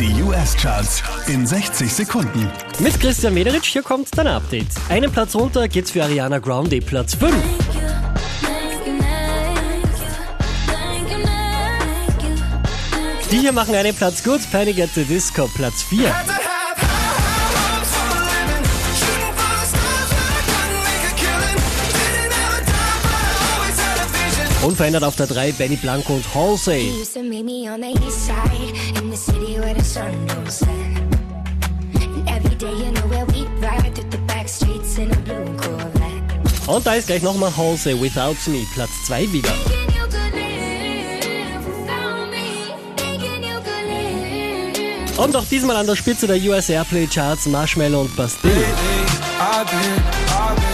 Die US-Charts in 60 Sekunden. Mit Christian Mederitsch, hier kommt dein Update. Einen Platz runter geht's für Ariana Grande, Platz 5. Die hier machen einen Platz gut, Panic at the Disco, Platz 4. through the back streets in a blue Corvette. Und da ist gleich nochmal Halsey, Without Me, Platz 2 wieder. Und auch diesmal an der Spitze der US Airplay Charts Marshmallow und Bastille. I've been, I've been